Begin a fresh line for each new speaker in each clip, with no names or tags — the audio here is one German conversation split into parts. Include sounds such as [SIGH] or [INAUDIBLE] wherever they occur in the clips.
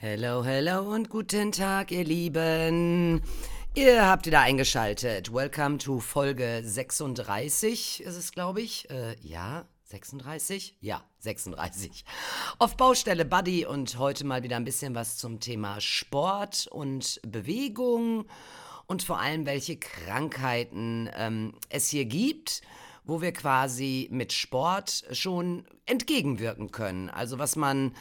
Hello, hello und guten Tag, ihr Lieben. Ihr habt wieder eingeschaltet. Welcome to Folge 36 ist es, glaube ich. Äh, ja, 36? Ja, 36. Auf Baustelle Buddy und heute mal wieder ein bisschen was zum Thema Sport und Bewegung und vor allem welche Krankheiten ähm, es hier gibt, wo wir quasi mit Sport schon entgegenwirken können. Also was man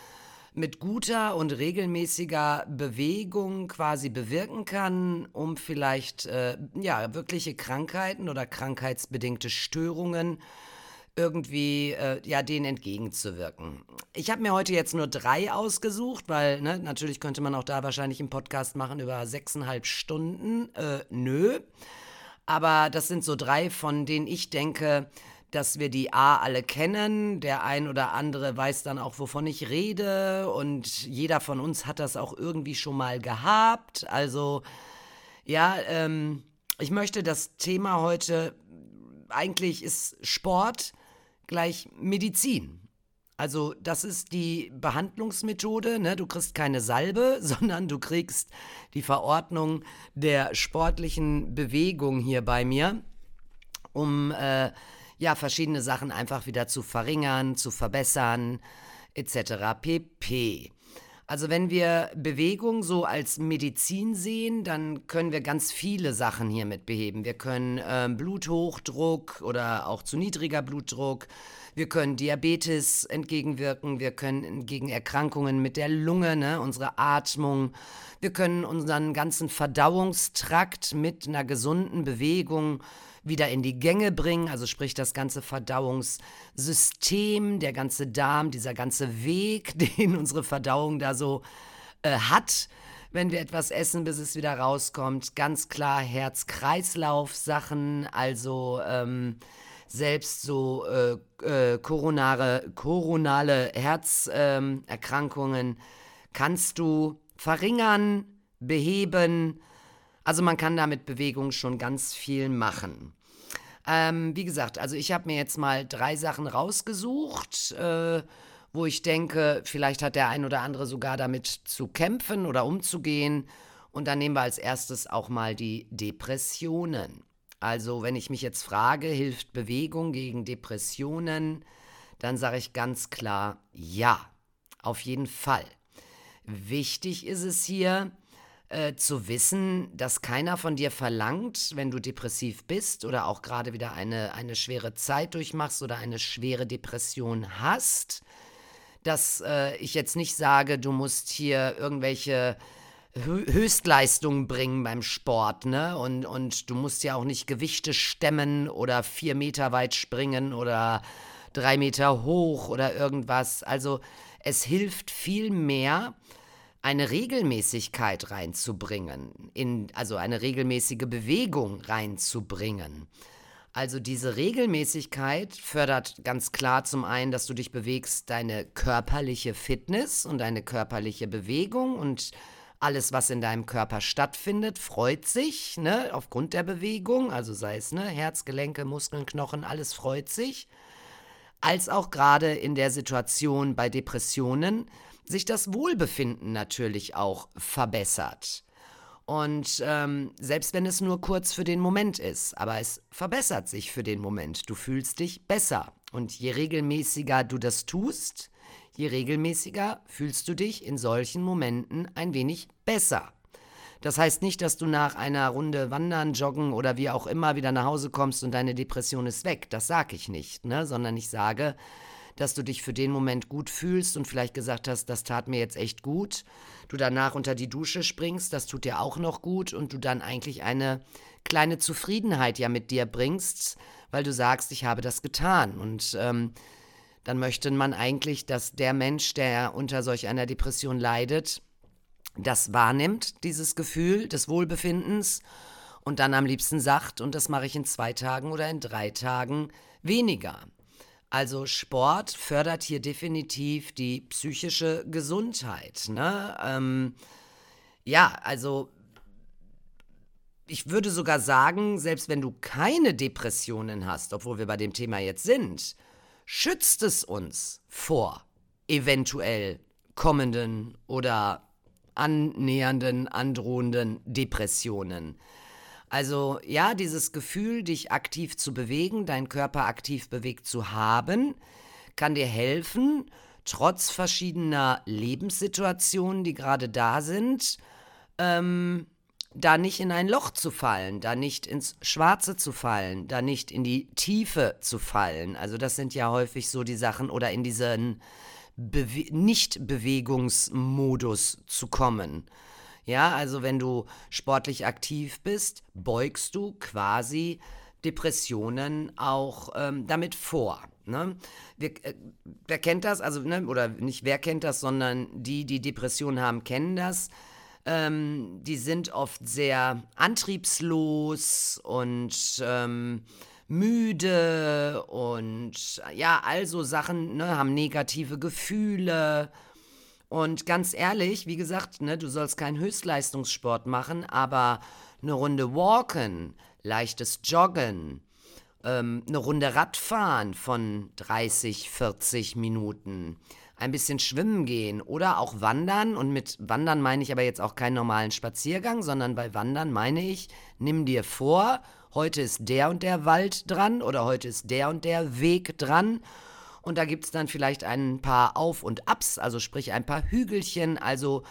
mit guter und regelmäßiger Bewegung quasi bewirken kann, um vielleicht äh, ja wirkliche Krankheiten oder krankheitsbedingte Störungen irgendwie äh, ja denen entgegenzuwirken. Ich habe mir heute jetzt nur drei ausgesucht, weil ne, natürlich könnte man auch da wahrscheinlich einen Podcast machen über sechseinhalb Stunden. Äh, nö, aber das sind so drei, von denen ich denke, dass wir die A alle kennen. Der ein oder andere weiß dann auch, wovon ich rede. Und jeder von uns hat das auch irgendwie schon mal gehabt. Also, ja, ähm, ich möchte das Thema heute, eigentlich ist Sport gleich Medizin. Also das ist die Behandlungsmethode. Ne? Du kriegst keine Salbe, [LAUGHS] sondern du kriegst die Verordnung der sportlichen Bewegung hier bei mir, um äh, ja, verschiedene Sachen einfach wieder zu verringern, zu verbessern, etc. pp. Also wenn wir Bewegung so als Medizin sehen, dann können wir ganz viele Sachen hiermit beheben. Wir können äh, Bluthochdruck oder auch zu niedriger Blutdruck, wir können Diabetes entgegenwirken, wir können gegen Erkrankungen mit der Lunge, ne, unsere Atmung, wir können unseren ganzen Verdauungstrakt mit einer gesunden Bewegung wieder in die Gänge bringen, also sprich das ganze Verdauungssystem, der ganze Darm, dieser ganze Weg, [LAUGHS] den unsere Verdauung da so äh, hat, wenn wir etwas essen, bis es wieder rauskommt. Ganz klar Herz-Kreislauf-Sachen, also ähm, selbst so äh, äh, koronale Herzerkrankungen ähm, kannst du verringern, beheben. Also man kann da mit Bewegung schon ganz viel machen. Ähm, wie gesagt, also ich habe mir jetzt mal drei Sachen rausgesucht, äh, wo ich denke, vielleicht hat der ein oder andere sogar damit zu kämpfen oder umzugehen. Und dann nehmen wir als erstes auch mal die Depressionen. Also wenn ich mich jetzt frage, hilft Bewegung gegen Depressionen, dann sage ich ganz klar, ja, auf jeden Fall. Wichtig ist es hier, äh, zu wissen, dass keiner von dir verlangt, wenn du depressiv bist oder auch gerade wieder eine, eine schwere Zeit durchmachst oder eine schwere Depression hast, dass äh, ich jetzt nicht sage, du musst hier irgendwelche Höchstleistungen bringen beim Sport, ne? Und, und du musst ja auch nicht Gewichte stemmen oder vier Meter weit springen oder drei Meter hoch oder irgendwas. Also es hilft viel mehr, eine Regelmäßigkeit reinzubringen, in, also eine regelmäßige Bewegung reinzubringen. Also diese Regelmäßigkeit fördert ganz klar zum einen, dass du dich bewegst, deine körperliche Fitness und deine körperliche Bewegung und alles, was in deinem Körper stattfindet, freut sich, ne, aufgrund der Bewegung, also sei es, ne, Herz, Gelenke, Muskeln, Knochen, alles freut sich. Als auch gerade in der Situation bei Depressionen, sich das Wohlbefinden natürlich auch verbessert. Und ähm, selbst wenn es nur kurz für den Moment ist, aber es verbessert sich für den Moment. Du fühlst dich besser. Und je regelmäßiger du das tust, je regelmäßiger fühlst du dich in solchen Momenten ein wenig besser. Das heißt nicht, dass du nach einer Runde wandern, joggen oder wie auch immer wieder nach Hause kommst und deine Depression ist weg. Das sage ich nicht, ne? sondern ich sage, dass du dich für den Moment gut fühlst und vielleicht gesagt hast, das tat mir jetzt echt gut. Du danach unter die Dusche springst, das tut dir auch noch gut und du dann eigentlich eine kleine Zufriedenheit ja mit dir bringst, weil du sagst, ich habe das getan. Und ähm, dann möchte man eigentlich, dass der Mensch, der unter solch einer Depression leidet, das wahrnimmt, dieses Gefühl des Wohlbefindens und dann am liebsten sagt, und das mache ich in zwei Tagen oder in drei Tagen weniger. Also Sport fördert hier definitiv die psychische Gesundheit. Ne? Ähm, ja, also ich würde sogar sagen, selbst wenn du keine Depressionen hast, obwohl wir bei dem Thema jetzt sind, schützt es uns vor eventuell kommenden oder annähernden, androhenden Depressionen. Also ja, dieses Gefühl, dich aktiv zu bewegen, deinen Körper aktiv bewegt zu haben, kann dir helfen, trotz verschiedener Lebenssituationen, die gerade da sind, ähm, da nicht in ein Loch zu fallen, da nicht ins Schwarze zu fallen, da nicht in die Tiefe zu fallen. Also das sind ja häufig so die Sachen oder in diesen Bewe Nicht-Bewegungsmodus zu kommen. Ja, also wenn du sportlich aktiv bist, beugst du quasi Depressionen auch ähm, damit vor. Ne? Wer, äh, wer kennt das? Also, ne, oder nicht wer kennt das, sondern die, die Depressionen haben, kennen das. Ähm, die sind oft sehr antriebslos und ähm, müde und ja, also Sachen, ne, haben negative Gefühle. Und ganz ehrlich, wie gesagt, ne, du sollst keinen Höchstleistungssport machen, aber eine Runde Walken, leichtes Joggen, ähm, eine Runde Radfahren von 30, 40 Minuten, ein bisschen schwimmen gehen oder auch wandern. Und mit wandern meine ich aber jetzt auch keinen normalen Spaziergang, sondern bei wandern meine ich, nimm dir vor, heute ist der und der Wald dran oder heute ist der und der Weg dran. Und da gibt es dann vielleicht ein paar Auf- und Abs, also sprich ein paar Hügelchen. Also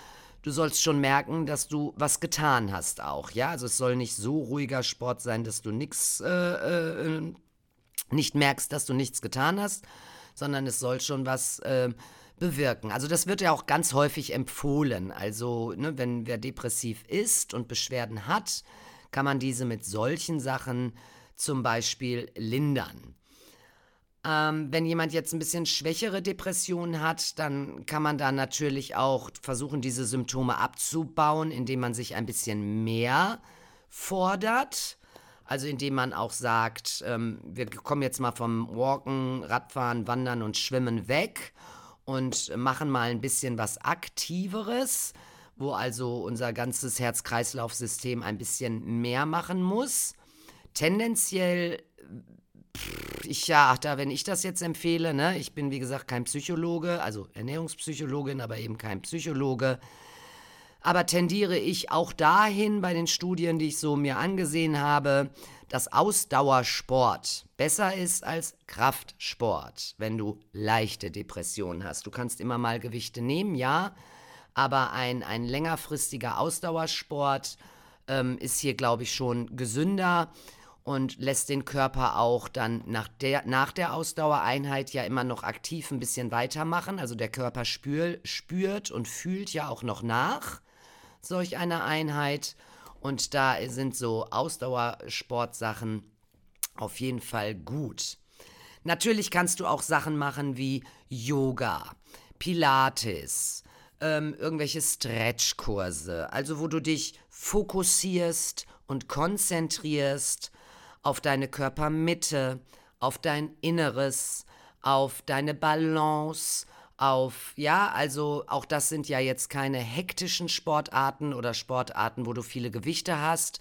du sollst schon merken, dass du was getan hast auch. Ja, also es soll nicht so ruhiger Sport sein, dass du nichts, äh, äh, nicht merkst, dass du nichts getan hast, sondern es soll schon was äh, bewirken. Also das wird ja auch ganz häufig empfohlen. Also ne, wenn wer depressiv ist und Beschwerden hat, kann man diese mit solchen Sachen zum Beispiel lindern. Ähm, wenn jemand jetzt ein bisschen schwächere Depressionen hat, dann kann man da natürlich auch versuchen, diese Symptome abzubauen, indem man sich ein bisschen mehr fordert. Also indem man auch sagt, ähm, wir kommen jetzt mal vom Walken, Radfahren, Wandern und Schwimmen weg und machen mal ein bisschen was Aktiveres, wo also unser ganzes Herz-Kreislauf-System ein bisschen mehr machen muss. Tendenziell, ich ja, da, wenn ich das jetzt empfehle, ne, ich bin wie gesagt kein Psychologe, also Ernährungspsychologin, aber eben kein Psychologe aber tendiere ich auch dahin bei den Studien, die ich so mir angesehen habe, dass Ausdauersport besser ist als Kraftsport, wenn du leichte Depressionen hast. Du kannst immer mal Gewichte nehmen, ja, aber ein, ein längerfristiger Ausdauersport ähm, ist hier, glaube ich, schon gesünder und lässt den Körper auch dann nach der, nach der Ausdauereinheit ja immer noch aktiv ein bisschen weitermachen. Also der Körper spür, spürt und fühlt ja auch noch nach solch eine Einheit. Und da sind so Ausdauersportsachen auf jeden Fall gut. Natürlich kannst du auch Sachen machen wie Yoga, Pilates, ähm, irgendwelche Stretchkurse, also wo du dich fokussierst und konzentrierst auf deine Körpermitte, auf dein Inneres, auf deine Balance, auf, ja, also auch das sind ja jetzt keine hektischen Sportarten oder Sportarten, wo du viele Gewichte hast.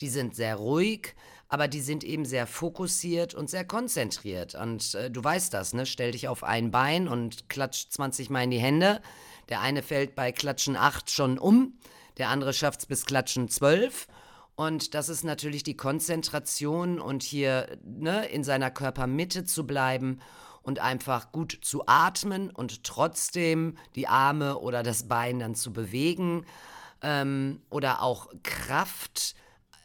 Die sind sehr ruhig, aber die sind eben sehr fokussiert und sehr konzentriert. Und äh, du weißt das, ne? Stell dich auf ein Bein und klatsch 20 Mal in die Hände. Der eine fällt bei Klatschen 8 schon um, der andere schafft es bis Klatschen 12. Und das ist natürlich die Konzentration und hier ne, in seiner Körpermitte zu bleiben und einfach gut zu atmen und trotzdem die Arme oder das Bein dann zu bewegen ähm, oder auch Kraft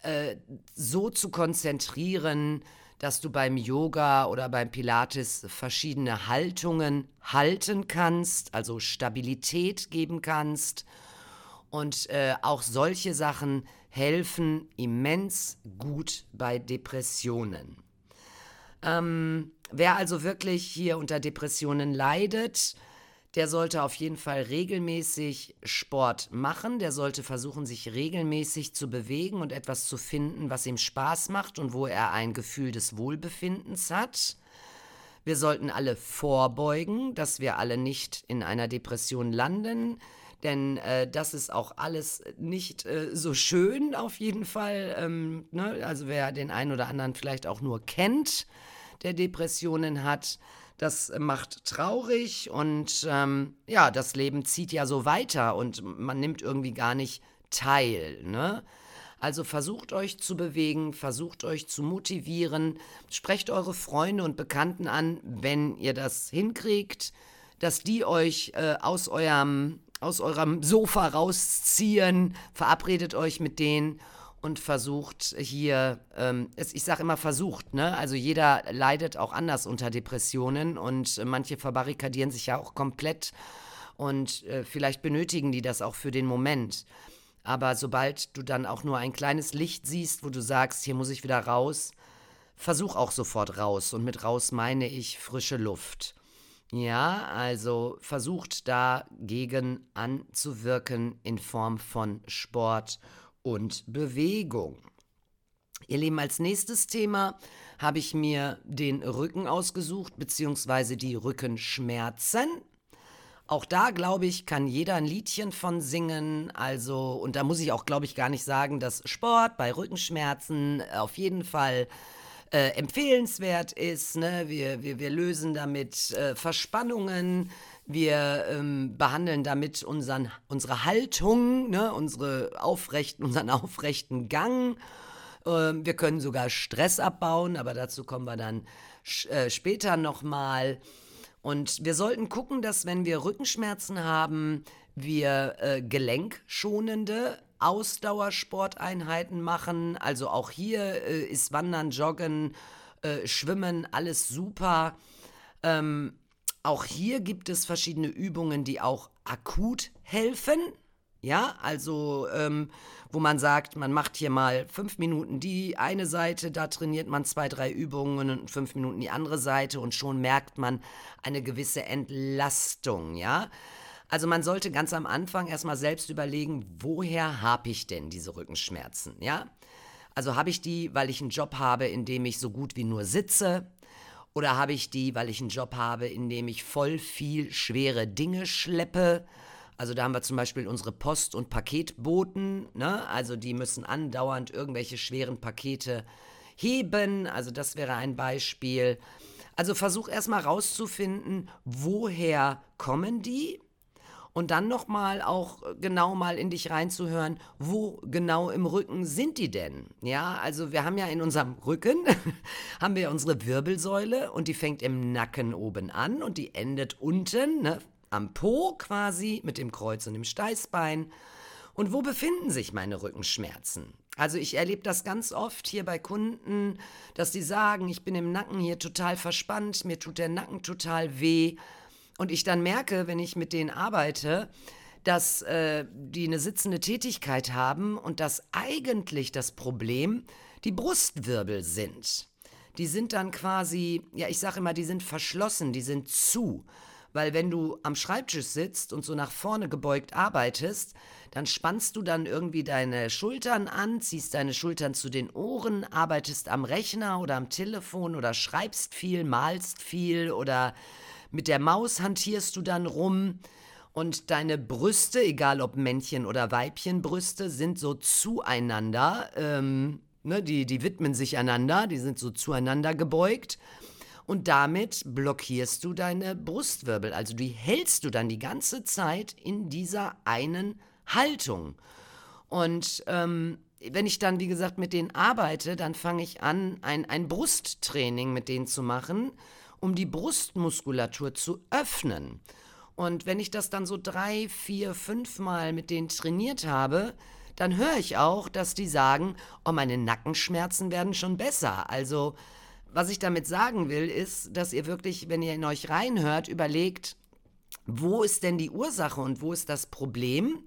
äh, so zu konzentrieren, dass du beim Yoga oder beim Pilates verschiedene Haltungen halten kannst, also Stabilität geben kannst. Und äh, auch solche Sachen helfen immens gut bei Depressionen. Ähm, wer also wirklich hier unter Depressionen leidet, der sollte auf jeden Fall regelmäßig Sport machen. Der sollte versuchen, sich regelmäßig zu bewegen und etwas zu finden, was ihm Spaß macht und wo er ein Gefühl des Wohlbefindens hat. Wir sollten alle vorbeugen, dass wir alle nicht in einer Depression landen. Denn äh, das ist auch alles nicht äh, so schön auf jeden Fall. Ähm, ne? Also wer den einen oder anderen vielleicht auch nur kennt, der Depressionen hat, das macht traurig und ähm, ja, das Leben zieht ja so weiter und man nimmt irgendwie gar nicht teil. Ne? Also versucht euch zu bewegen, versucht euch zu motivieren, sprecht eure Freunde und Bekannten an, wenn ihr das hinkriegt, dass die euch äh, aus eurem aus eurem Sofa rausziehen, verabredet euch mit denen und versucht hier, ähm, ich sage immer versucht, ne? Also jeder leidet auch anders unter Depressionen und äh, manche verbarrikadieren sich ja auch komplett und äh, vielleicht benötigen die das auch für den Moment. Aber sobald du dann auch nur ein kleines Licht siehst, wo du sagst, hier muss ich wieder raus, versuch auch sofort raus. Und mit raus meine ich frische Luft. Ja, also versucht dagegen anzuwirken in Form von Sport und Bewegung. Ihr Lieben, als nächstes Thema habe ich mir den Rücken ausgesucht, beziehungsweise die Rückenschmerzen. Auch da, glaube ich, kann jeder ein Liedchen von singen. Also, und da muss ich auch, glaube ich, gar nicht sagen, dass Sport bei Rückenschmerzen auf jeden Fall äh, empfehlenswert ist. Ne? Wir, wir, wir lösen damit äh, Verspannungen. Wir ähm, behandeln damit unseren, unsere Haltung, ne? unsere aufrechten, unseren [LAUGHS] aufrechten Gang. Ähm, wir können sogar Stress abbauen, aber dazu kommen wir dann äh, später nochmal. Und wir sollten gucken, dass wenn wir Rückenschmerzen haben, wir äh, gelenkschonende Ausdauersporteinheiten machen. Also auch hier äh, ist Wandern, Joggen, äh, Schwimmen, alles super. Ähm, auch hier gibt es verschiedene Übungen, die auch akut helfen. Ja, also ähm, wo man sagt, man macht hier mal fünf Minuten die eine Seite, da trainiert man zwei, drei Übungen und fünf Minuten die andere Seite und schon merkt man eine gewisse Entlastung, ja. Also man sollte ganz am Anfang erstmal selbst überlegen, woher habe ich denn diese Rückenschmerzen, ja? Also habe ich die, weil ich einen Job habe, in dem ich so gut wie nur sitze? Oder habe ich die, weil ich einen Job habe, in dem ich voll viel schwere Dinge schleppe? Also da haben wir zum Beispiel unsere Post- und Paketboten, ne? Also die müssen andauernd irgendwelche schweren Pakete heben. Also das wäre ein Beispiel. Also versuch erstmal rauszufinden, woher kommen die? Und dann nochmal auch genau mal in dich reinzuhören, wo genau im Rücken sind die denn? Ja, also wir haben ja in unserem Rücken, [LAUGHS] haben wir unsere Wirbelsäule und die fängt im Nacken oben an und die endet unten, ne, am Po quasi mit dem Kreuz und dem Steißbein. Und wo befinden sich meine Rückenschmerzen? Also ich erlebe das ganz oft hier bei Kunden, dass die sagen, ich bin im Nacken hier total verspannt, mir tut der Nacken total weh. Und ich dann merke, wenn ich mit denen arbeite, dass äh, die eine sitzende Tätigkeit haben und dass eigentlich das Problem die Brustwirbel sind. Die sind dann quasi, ja, ich sage immer, die sind verschlossen, die sind zu. Weil wenn du am Schreibtisch sitzt und so nach vorne gebeugt arbeitest, dann spannst du dann irgendwie deine Schultern an, ziehst deine Schultern zu den Ohren, arbeitest am Rechner oder am Telefon oder schreibst viel, malst viel oder mit der Maus hantierst du dann rum und deine Brüste, egal ob Männchen oder Weibchenbrüste, sind so zueinander, ähm, ne, die, die widmen sich einander, die sind so zueinander gebeugt und damit blockierst du deine Brustwirbel. Also die hältst du dann die ganze Zeit in dieser einen Haltung. Und ähm, wenn ich dann, wie gesagt, mit denen arbeite, dann fange ich an, ein, ein Brusttraining mit denen zu machen, um die Brustmuskulatur zu öffnen. Und wenn ich das dann so drei, vier, fünf Mal mit denen trainiert habe, dann höre ich auch, dass die sagen, oh, meine Nackenschmerzen werden schon besser. Also was ich damit sagen will, ist, dass ihr wirklich, wenn ihr in euch reinhört, überlegt, wo ist denn die Ursache und wo ist das Problem?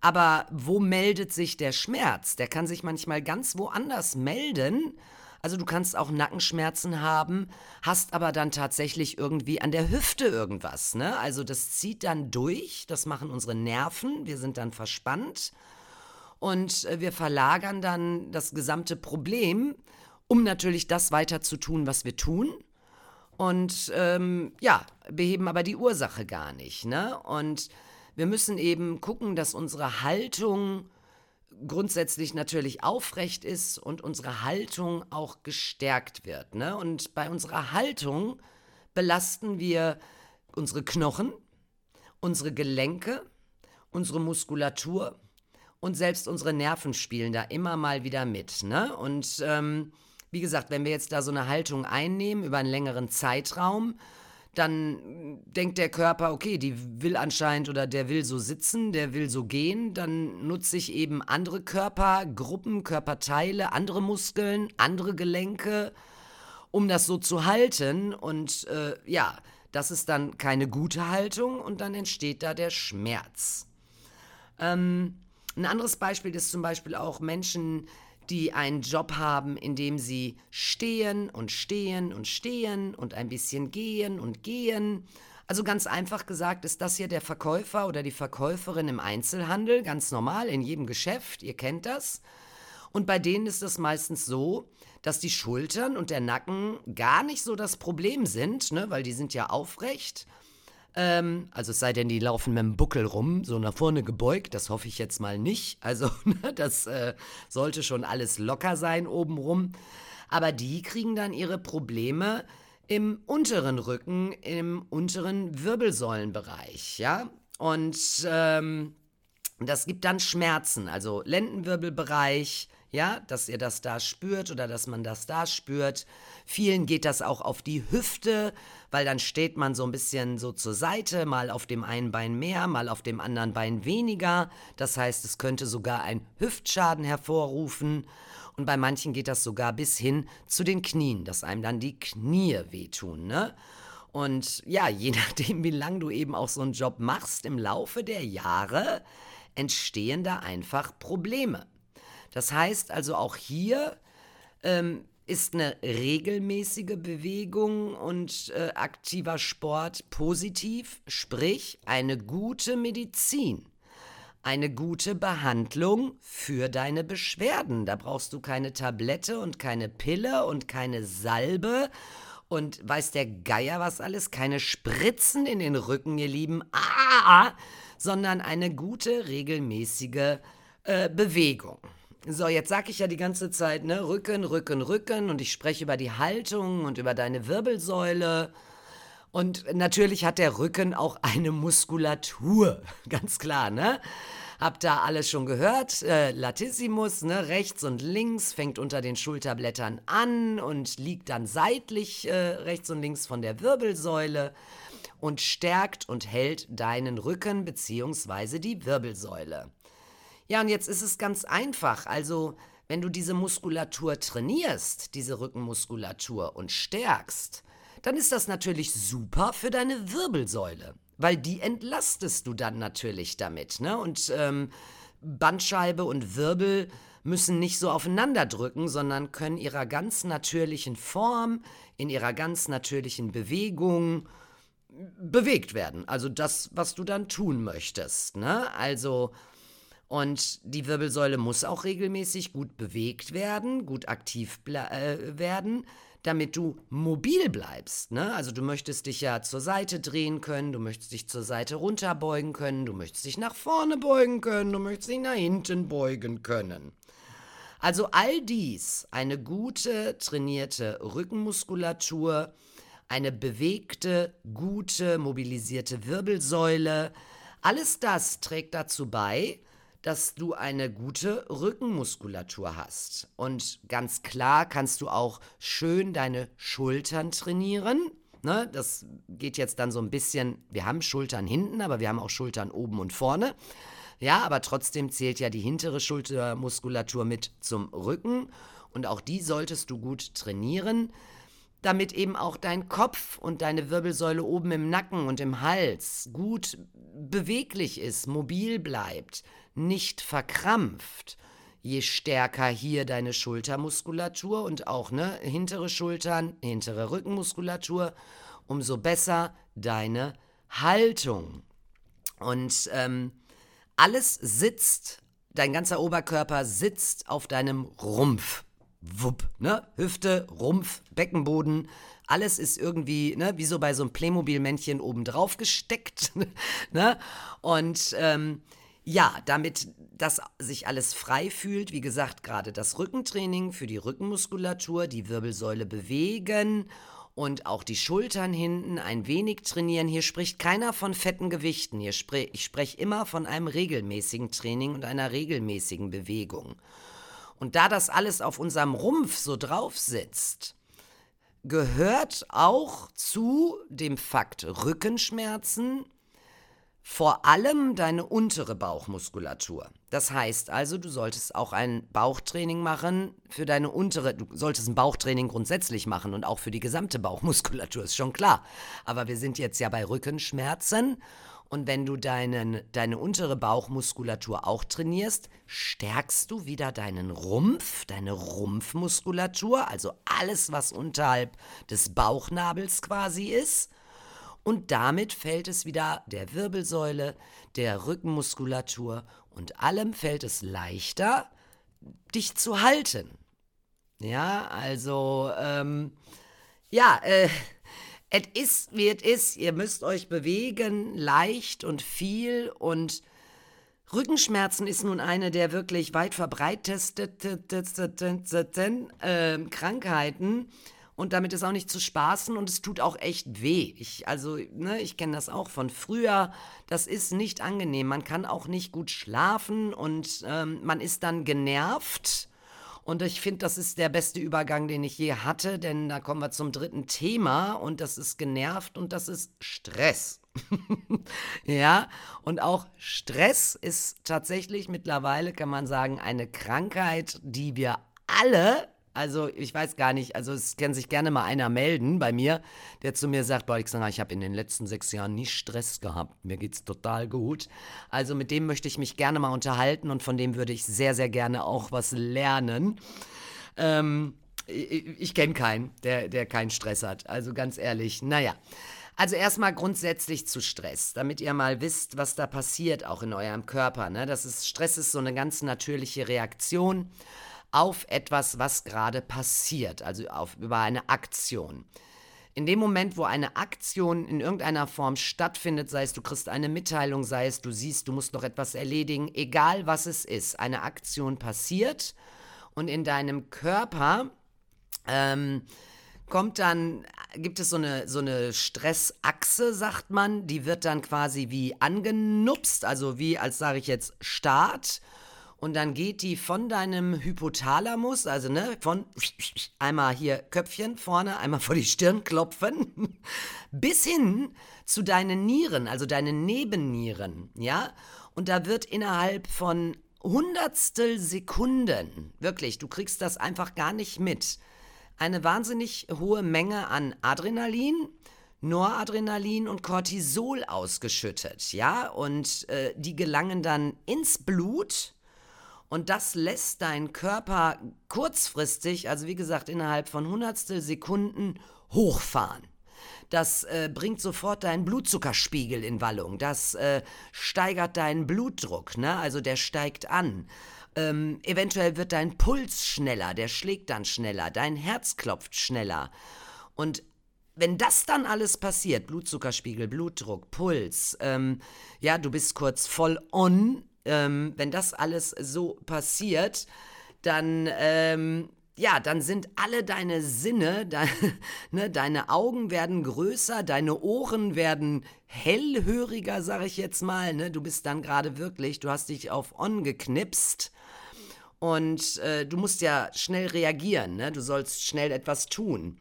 Aber wo meldet sich der Schmerz? Der kann sich manchmal ganz woanders melden. Also du kannst auch Nackenschmerzen haben, hast aber dann tatsächlich irgendwie an der Hüfte irgendwas. Ne? Also das zieht dann durch, das machen unsere Nerven, wir sind dann verspannt und äh, wir verlagern dann das gesamte Problem um natürlich das weiter zu tun, was wir tun. Und ähm, ja, beheben aber die Ursache gar nicht. Ne? Und wir müssen eben gucken, dass unsere Haltung grundsätzlich natürlich aufrecht ist und unsere Haltung auch gestärkt wird. Ne? Und bei unserer Haltung belasten wir unsere Knochen, unsere Gelenke, unsere Muskulatur und selbst unsere Nerven spielen da immer mal wieder mit. Ne? Und ähm, wie gesagt, wenn wir jetzt da so eine Haltung einnehmen über einen längeren Zeitraum, dann denkt der Körper, okay, die will anscheinend oder der will so sitzen, der will so gehen, dann nutze ich eben andere Körpergruppen, Körperteile, andere Muskeln, andere Gelenke, um das so zu halten. Und äh, ja, das ist dann keine gute Haltung und dann entsteht da der Schmerz. Ähm, ein anderes Beispiel ist zum Beispiel auch Menschen, die einen Job haben, in dem sie stehen und stehen und stehen und ein bisschen gehen und gehen. Also ganz einfach gesagt ist das hier der Verkäufer oder die Verkäuferin im Einzelhandel, ganz normal in jedem Geschäft, ihr kennt das. Und bei denen ist es meistens so, dass die Schultern und der Nacken gar nicht so das Problem sind, ne, weil die sind ja aufrecht ähm, also es sei denn, die laufen mit dem Buckel rum, so nach vorne gebeugt. Das hoffe ich jetzt mal nicht. Also [LAUGHS] ne, das äh, sollte schon alles locker sein obenrum. Aber die kriegen dann ihre Probleme im unteren Rücken, im unteren Wirbelsäulenbereich, ja. Und ähm, das gibt dann Schmerzen, also Lendenwirbelbereich, ja, dass ihr das da spürt oder dass man das da spürt. Vielen geht das auch auf die Hüfte, weil dann steht man so ein bisschen so zur Seite, mal auf dem einen Bein mehr, mal auf dem anderen Bein weniger. Das heißt, es könnte sogar ein Hüftschaden hervorrufen. Und bei manchen geht das sogar bis hin zu den Knien, dass einem dann die Knie wehtun, ne? Und ja, je [LAUGHS] nachdem, wie lange du eben auch so einen Job machst, im Laufe der Jahre entstehen da einfach Probleme. Das heißt also auch hier ähm, ist eine regelmäßige Bewegung und äh, aktiver Sport positiv, sprich eine gute Medizin, eine gute Behandlung für deine Beschwerden. Da brauchst du keine Tablette und keine Pille und keine Salbe und weiß der Geier was alles, keine Spritzen in den Rücken, ihr Lieben, ah, sondern eine gute regelmäßige äh, Bewegung. So, jetzt sag ich ja die ganze Zeit, ne, Rücken, Rücken, Rücken und ich spreche über die Haltung und über deine Wirbelsäule. Und natürlich hat der Rücken auch eine Muskulatur, [LAUGHS] ganz klar, ne? Habt da alles schon gehört? Äh, Latissimus, ne? Rechts und links fängt unter den Schulterblättern an und liegt dann seitlich äh, rechts und links von der Wirbelsäule und stärkt und hält deinen Rücken bzw. die Wirbelsäule. Ja, und jetzt ist es ganz einfach. Also, wenn du diese Muskulatur trainierst, diese Rückenmuskulatur und stärkst, dann ist das natürlich super für deine Wirbelsäule, weil die entlastest du dann natürlich damit. Ne? Und ähm, Bandscheibe und Wirbel müssen nicht so aufeinander drücken, sondern können ihrer ganz natürlichen Form, in ihrer ganz natürlichen Bewegung bewegt werden. Also das, was du dann tun möchtest. Ne? Also und die Wirbelsäule muss auch regelmäßig gut bewegt werden, gut aktiv äh, werden, damit du mobil bleibst. Ne? Also du möchtest dich ja zur Seite drehen können, du möchtest dich zur Seite runterbeugen können, du möchtest dich nach vorne beugen können, du möchtest dich nach hinten beugen können. Also all dies, eine gute trainierte Rückenmuskulatur, eine bewegte, gute, mobilisierte Wirbelsäule, alles das trägt dazu bei, dass du eine gute Rückenmuskulatur hast. Und ganz klar kannst du auch schön deine Schultern trainieren. Ne, das geht jetzt dann so ein bisschen, wir haben Schultern hinten, aber wir haben auch Schultern oben und vorne. Ja, aber trotzdem zählt ja die hintere Schultermuskulatur mit zum Rücken und auch die solltest du gut trainieren, damit eben auch dein Kopf und deine Wirbelsäule oben im Nacken und im Hals gut beweglich ist, mobil bleibt nicht verkrampft, je stärker hier deine Schultermuskulatur und auch ne, hintere Schultern, hintere Rückenmuskulatur, umso besser deine Haltung. Und ähm, alles sitzt, dein ganzer Oberkörper sitzt auf deinem Rumpf. Wupp, ne? Hüfte, Rumpf, Beckenboden, alles ist irgendwie, ne, wie so bei so einem Playmobil-Männchen oben drauf gesteckt. [LAUGHS] ne? Und ähm, ja, damit das sich alles frei fühlt, wie gesagt, gerade das Rückentraining für die Rückenmuskulatur, die Wirbelsäule bewegen und auch die Schultern hinten ein wenig trainieren. Hier spricht keiner von fetten Gewichten. Hier spre ich spreche immer von einem regelmäßigen Training und einer regelmäßigen Bewegung. Und da das alles auf unserem Rumpf so drauf sitzt, gehört auch zu dem Fakt Rückenschmerzen vor allem deine untere Bauchmuskulatur. Das heißt also, du solltest auch ein Bauchtraining machen für deine untere, du solltest ein Bauchtraining grundsätzlich machen und auch für die gesamte Bauchmuskulatur, ist schon klar. Aber wir sind jetzt ja bei Rückenschmerzen und wenn du deinen, deine untere Bauchmuskulatur auch trainierst, stärkst du wieder deinen Rumpf, deine Rumpfmuskulatur, also alles, was unterhalb des Bauchnabels quasi ist und damit fällt es wieder der Wirbelsäule, der Rückenmuskulatur und allem fällt es leichter, dich zu halten. Ja, also, ähm, ja, äh, es ist, wie es ist. Ihr müsst euch bewegen, leicht und viel und Rückenschmerzen ist nun eine der wirklich weit verbreitetsten äh, Krankheiten. Und damit ist auch nicht zu spaßen und es tut auch echt weh. Ich, also, ne, ich kenne das auch von früher. Das ist nicht angenehm. Man kann auch nicht gut schlafen und ähm, man ist dann genervt. Und ich finde, das ist der beste Übergang, den ich je hatte, denn da kommen wir zum dritten Thema und das ist genervt und das ist Stress. [LAUGHS] ja, und auch Stress ist tatsächlich mittlerweile, kann man sagen, eine Krankheit, die wir alle also ich weiß gar nicht, also es kann sich gerne mal einer melden bei mir, der zu mir sagt, boah, Alexander, ich habe in den letzten sechs Jahren nie Stress gehabt, mir geht's total gut. Also mit dem möchte ich mich gerne mal unterhalten und von dem würde ich sehr, sehr gerne auch was lernen. Ähm, ich, ich kenne keinen, der, der keinen Stress hat, also ganz ehrlich, naja. Also erstmal grundsätzlich zu Stress, damit ihr mal wisst, was da passiert, auch in eurem Körper. Ne? Das ist, Stress ist so eine ganz natürliche Reaktion auf etwas, was gerade passiert, also auf, über eine Aktion. In dem Moment, wo eine Aktion in irgendeiner Form stattfindet, sei es du kriegst eine Mitteilung, sei es du siehst, du musst noch etwas erledigen, egal was es ist, eine Aktion passiert und in deinem Körper ähm, kommt dann, gibt es so eine, so eine Stressachse, sagt man, die wird dann quasi wie angenupst, also wie als sage ich jetzt Start und dann geht die von deinem Hypothalamus, also ne, von einmal hier Köpfchen vorne, einmal vor die Stirn klopfen, [LAUGHS] bis hin zu deinen Nieren, also deinen Nebennieren, ja? Und da wird innerhalb von Hundertstel Sekunden, wirklich, du kriegst das einfach gar nicht mit, eine wahnsinnig hohe Menge an Adrenalin, Noradrenalin und Cortisol ausgeschüttet, ja? Und äh, die gelangen dann ins Blut und das lässt deinen Körper kurzfristig, also wie gesagt innerhalb von Hundertstel Sekunden, hochfahren. Das äh, bringt sofort deinen Blutzuckerspiegel in Wallung. Das äh, steigert deinen Blutdruck, ne? also der steigt an. Ähm, eventuell wird dein Puls schneller, der schlägt dann schneller, dein Herz klopft schneller. Und wenn das dann alles passiert, Blutzuckerspiegel, Blutdruck, Puls, ähm, ja, du bist kurz voll on ähm, wenn das alles so passiert, dann, ähm, ja, dann sind alle deine Sinne, [LAUGHS] de ne, deine Augen werden größer, deine Ohren werden hellhöriger, sag ich jetzt mal. Ne? Du bist dann gerade wirklich, du hast dich auf On geknipst. Und äh, du musst ja schnell reagieren, ne? du sollst schnell etwas tun.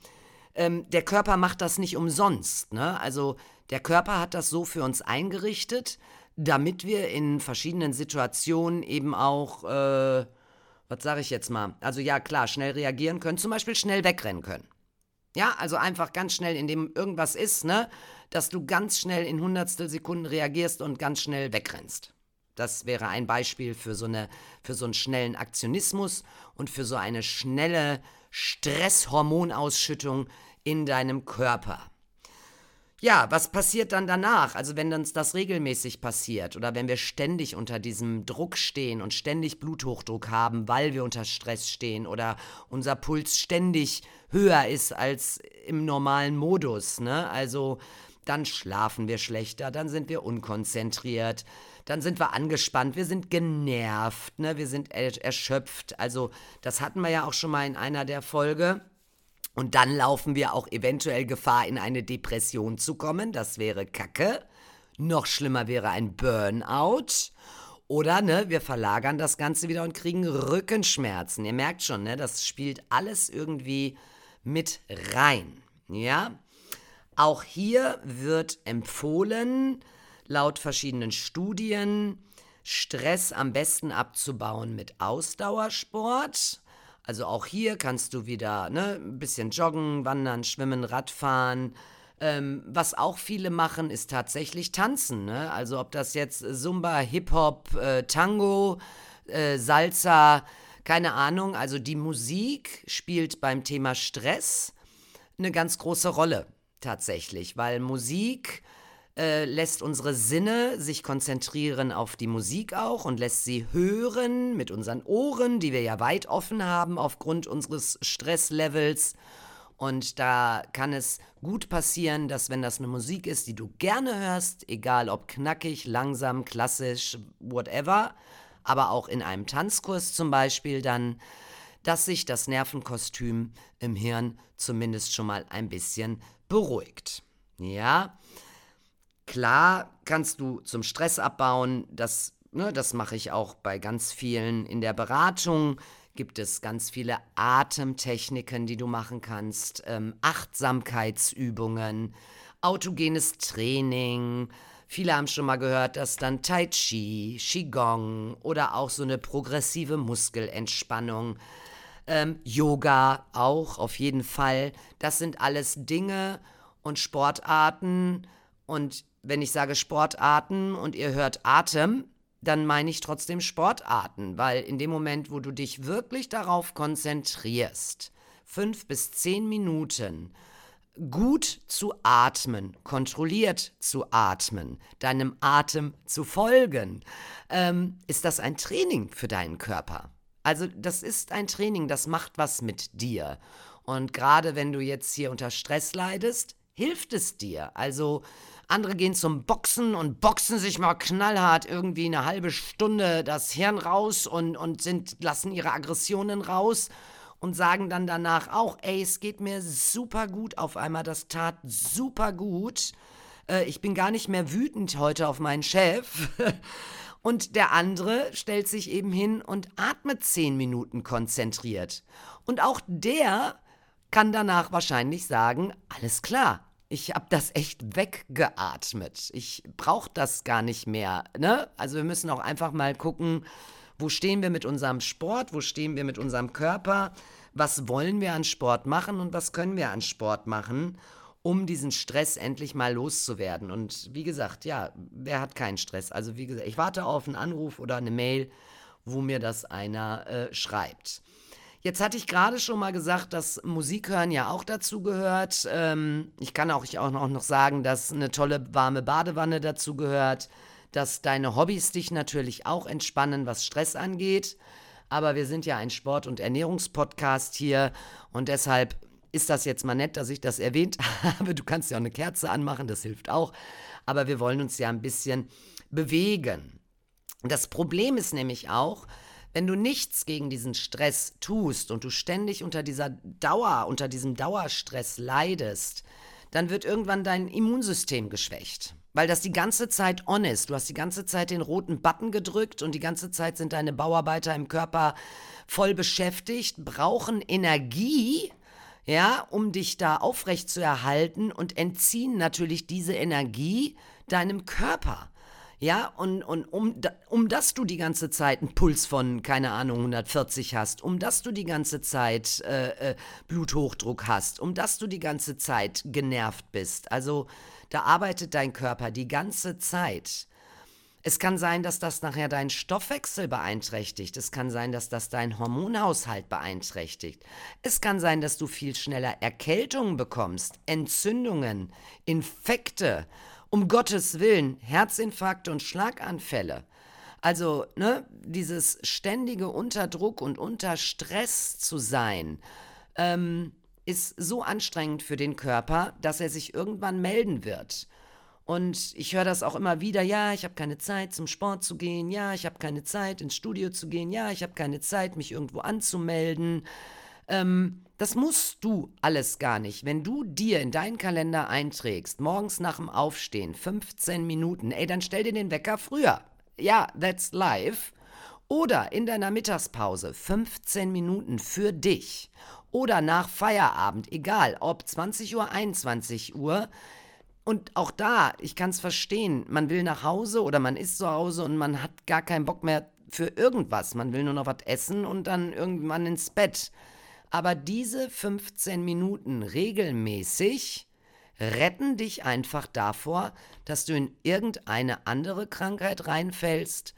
Ähm, der Körper macht das nicht umsonst. Ne? Also der Körper hat das so für uns eingerichtet, damit wir in verschiedenen Situationen eben auch, äh, was sage ich jetzt mal, also ja klar, schnell reagieren können, zum Beispiel schnell wegrennen können. Ja, also einfach ganz schnell, indem irgendwas ist, ne, dass du ganz schnell in hundertstel Sekunden reagierst und ganz schnell wegrennst. Das wäre ein Beispiel für so, eine, für so einen schnellen Aktionismus und für so eine schnelle Stresshormonausschüttung in deinem Körper. Ja, was passiert dann danach? Also wenn uns das regelmäßig passiert oder wenn wir ständig unter diesem Druck stehen und ständig Bluthochdruck haben, weil wir unter Stress stehen oder unser Puls ständig höher ist als im normalen Modus, ne? Also dann schlafen wir schlechter, dann sind wir unkonzentriert, dann sind wir angespannt, wir sind genervt, ne? wir sind erschöpft. Also das hatten wir ja auch schon mal in einer der Folge. Und dann laufen wir auch eventuell Gefahr, in eine Depression zu kommen. Das wäre Kacke. Noch schlimmer wäre ein Burnout. Oder ne, wir verlagern das Ganze wieder und kriegen Rückenschmerzen. Ihr merkt schon, ne, das spielt alles irgendwie mit rein. Ja? Auch hier wird empfohlen, laut verschiedenen Studien, Stress am besten abzubauen mit Ausdauersport. Also auch hier kannst du wieder ne, ein bisschen joggen, wandern, schwimmen, Radfahren. Ähm, was auch viele machen, ist tatsächlich tanzen. Ne? Also ob das jetzt Zumba, Hip-Hop, äh, Tango, äh, Salsa, keine Ahnung. Also die Musik spielt beim Thema Stress eine ganz große Rolle tatsächlich, weil Musik äh, lässt unsere Sinne sich konzentrieren auf die Musik auch und lässt sie hören mit unseren Ohren, die wir ja weit offen haben aufgrund unseres Stresslevels. Und da kann es gut passieren, dass wenn das eine Musik ist, die du gerne hörst, egal ob knackig, langsam, klassisch, whatever, aber auch in einem Tanzkurs zum Beispiel, dann, dass sich das Nervenkostüm im Hirn zumindest schon mal ein bisschen beruhigt. Ja, Klar kannst du zum Stress abbauen, das, ne, das mache ich auch bei ganz vielen in der Beratung. Gibt es ganz viele Atemtechniken, die du machen kannst, ähm, Achtsamkeitsübungen, autogenes Training. Viele haben schon mal gehört, dass dann Tai Chi, Qigong oder auch so eine progressive Muskelentspannung, ähm, Yoga auch auf jeden Fall. Das sind alles Dinge und Sportarten und wenn ich sage Sportarten und ihr hört Atem, dann meine ich trotzdem Sportarten, weil in dem Moment, wo du dich wirklich darauf konzentrierst, fünf bis zehn Minuten gut zu atmen, kontrolliert zu atmen, deinem Atem zu folgen, ähm, ist das ein Training für deinen Körper. Also das ist ein Training, das macht was mit dir. Und gerade wenn du jetzt hier unter Stress leidest, hilft es dir. Also andere gehen zum Boxen und boxen sich mal knallhart irgendwie eine halbe Stunde das Hirn raus und, und sind, lassen ihre Aggressionen raus und sagen dann danach auch, ey, es geht mir super gut auf einmal, das tat super gut. Äh, ich bin gar nicht mehr wütend heute auf meinen Chef. [LAUGHS] Und der andere stellt sich eben hin und atmet zehn Minuten konzentriert. Und auch der kann danach wahrscheinlich sagen, alles klar, ich habe das echt weggeatmet. Ich brauche das gar nicht mehr. Ne? Also wir müssen auch einfach mal gucken, wo stehen wir mit unserem Sport, wo stehen wir mit unserem Körper, was wollen wir an Sport machen und was können wir an Sport machen, um diesen Stress endlich mal loszuwerden. Und wie gesagt, ja, wer hat keinen Stress? Also wie gesagt, ich warte auf einen Anruf oder eine Mail, wo mir das einer äh, schreibt. Jetzt hatte ich gerade schon mal gesagt, dass Musik hören ja auch dazu gehört. Ähm, ich kann auch, ich auch noch sagen, dass eine tolle warme Badewanne dazu gehört, dass deine Hobbys dich natürlich auch entspannen, was Stress angeht. Aber wir sind ja ein Sport- und Ernährungspodcast hier und deshalb ist das jetzt mal nett, dass ich das erwähnt [LAUGHS] habe. Du kannst ja auch eine Kerze anmachen, das hilft auch. Aber wir wollen uns ja ein bisschen bewegen. Das Problem ist nämlich auch, wenn du nichts gegen diesen Stress tust und du ständig unter dieser Dauer, unter diesem Dauerstress leidest, dann wird irgendwann dein Immunsystem geschwächt. Weil das die ganze Zeit on ist. Du hast die ganze Zeit den roten Button gedrückt und die ganze Zeit sind deine Bauarbeiter im Körper voll beschäftigt, brauchen Energie, ja, um dich da aufrecht zu erhalten und entziehen natürlich diese Energie deinem Körper. Ja, und, und um, um dass du die ganze Zeit einen Puls von, keine Ahnung, 140 hast, um dass du die ganze Zeit äh, äh, Bluthochdruck hast, um dass du die ganze Zeit genervt bist. Also da arbeitet dein Körper die ganze Zeit. Es kann sein, dass das nachher deinen Stoffwechsel beeinträchtigt. Es kann sein, dass das deinen Hormonhaushalt beeinträchtigt. Es kann sein, dass du viel schneller Erkältungen bekommst, Entzündungen, Infekte um Gottes Willen, Herzinfarkte und Schlaganfälle. Also, ne, dieses ständige Unterdruck und unter Stress zu sein, ähm, ist so anstrengend für den Körper, dass er sich irgendwann melden wird. Und ich höre das auch immer wieder, ja, ich habe keine Zeit zum Sport zu gehen, ja, ich habe keine Zeit ins Studio zu gehen, ja, ich habe keine Zeit, mich irgendwo anzumelden. Ähm, das musst du alles gar nicht. Wenn du dir in deinen Kalender einträgst, morgens nach dem Aufstehen, 15 Minuten, ey, dann stell dir den Wecker früher. Ja, that's life. Oder in deiner Mittagspause 15 Minuten für dich. Oder nach Feierabend, egal ob 20 Uhr, 21 Uhr. Und auch da, ich kann es verstehen, man will nach Hause oder man ist zu Hause und man hat gar keinen Bock mehr für irgendwas. Man will nur noch was essen und dann irgendwann ins Bett. Aber diese 15 Minuten regelmäßig retten dich einfach davor, dass du in irgendeine andere Krankheit reinfällst,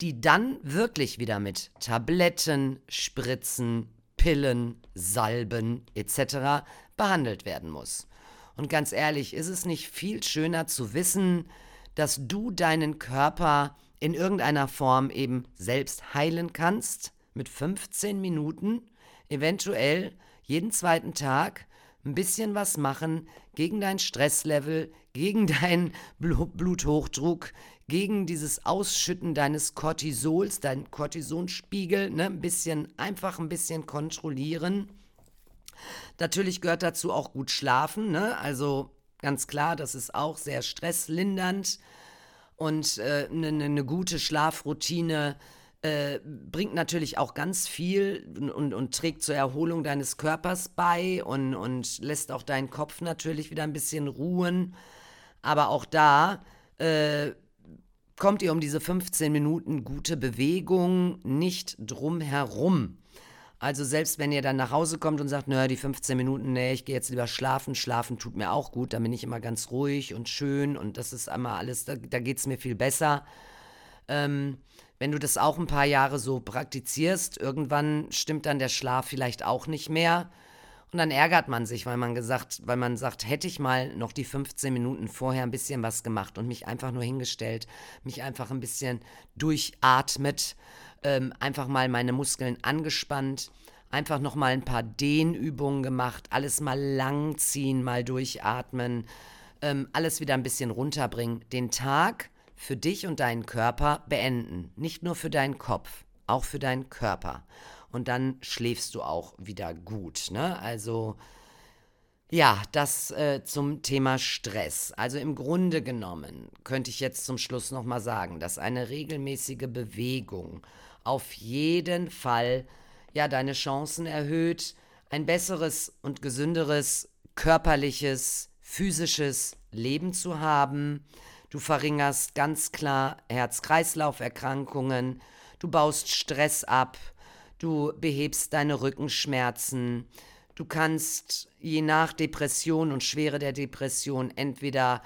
die dann wirklich wieder mit Tabletten, Spritzen, Pillen, Salben etc. behandelt werden muss. Und ganz ehrlich, ist es nicht viel schöner zu wissen, dass du deinen Körper in irgendeiner Form eben selbst heilen kannst mit 15 Minuten, eventuell jeden zweiten Tag ein bisschen was machen gegen dein Stresslevel, gegen [LAUGHS] deinen Bluthochdruck, gegen dieses Ausschütten deines Cortisols, dein Cortisonspiegel, ne, ein bisschen, einfach ein bisschen kontrollieren. Natürlich gehört dazu auch gut schlafen, ne? Also ganz klar, das ist auch sehr stresslindernd und eine äh, ne, ne, ne gute Schlafroutine äh, bringt natürlich auch ganz viel und, und, trägt zur Erholung deines Körpers bei und, und lässt auch deinen Kopf natürlich wieder ein bisschen ruhen. Aber auch da äh, kommt ihr um diese 15 Minuten gute Bewegung nicht drum herum. Also selbst wenn ihr dann nach Hause kommt und sagt, naja, die 15 Minuten, nee, ich gehe jetzt lieber schlafen, schlafen tut mir auch gut, dann bin ich immer ganz ruhig und schön und das ist einmal alles, da, da geht es mir viel besser. Ähm, wenn du das auch ein paar Jahre so praktizierst, irgendwann stimmt dann der Schlaf vielleicht auch nicht mehr. Und dann ärgert man sich, weil man gesagt, weil man sagt, hätte ich mal noch die 15 Minuten vorher ein bisschen was gemacht und mich einfach nur hingestellt, mich einfach ein bisschen durchatmet, ähm, einfach mal meine Muskeln angespannt, einfach noch mal ein paar Dehnübungen gemacht, alles mal langziehen, mal durchatmen, ähm, alles wieder ein bisschen runterbringen. Den Tag für dich und deinen Körper beenden. Nicht nur für deinen Kopf, auch für deinen Körper. Und dann schläfst du auch wieder gut. Ne? Also ja, das äh, zum Thema Stress. Also im Grunde genommen könnte ich jetzt zum Schluss nochmal sagen, dass eine regelmäßige Bewegung auf jeden Fall ja deine Chancen erhöht, ein besseres und gesünderes körperliches, physisches Leben zu haben. Du verringerst ganz klar Herz-Kreislauf-Erkrankungen, du baust Stress ab, du behebst deine Rückenschmerzen, du kannst je nach Depression und Schwere der Depression entweder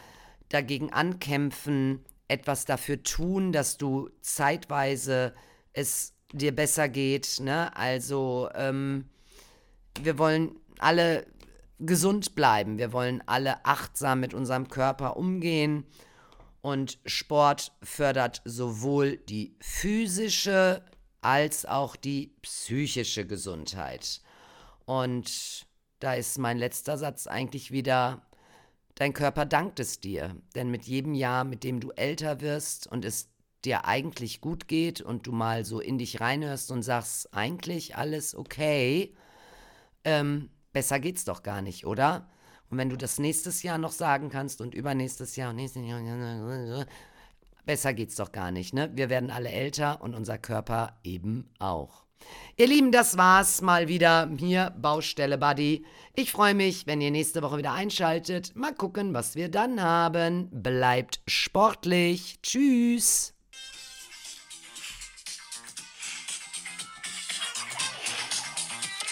dagegen ankämpfen, etwas dafür tun, dass du zeitweise es dir besser geht. Ne? Also ähm, wir wollen alle gesund bleiben, wir wollen alle achtsam mit unserem Körper umgehen und Sport fördert sowohl die physische als auch die psychische Gesundheit. Und da ist mein letzter Satz eigentlich wieder, dein Körper dankt es dir, denn mit jedem Jahr, mit dem du älter wirst und es dir eigentlich gut geht und du mal so in dich reinhörst und sagst, eigentlich alles okay, ähm, besser geht's doch gar nicht, oder? Und wenn du das nächstes Jahr noch sagen kannst und übernächstes Jahr und nächstes Jahr, besser geht's doch gar nicht, ne? Wir werden alle älter und unser Körper eben auch. Ihr Lieben, das war's mal wieder hier, Baustelle Buddy. Ich freue mich, wenn ihr nächste Woche wieder einschaltet. Mal gucken, was wir dann haben. Bleibt sportlich. Tschüss.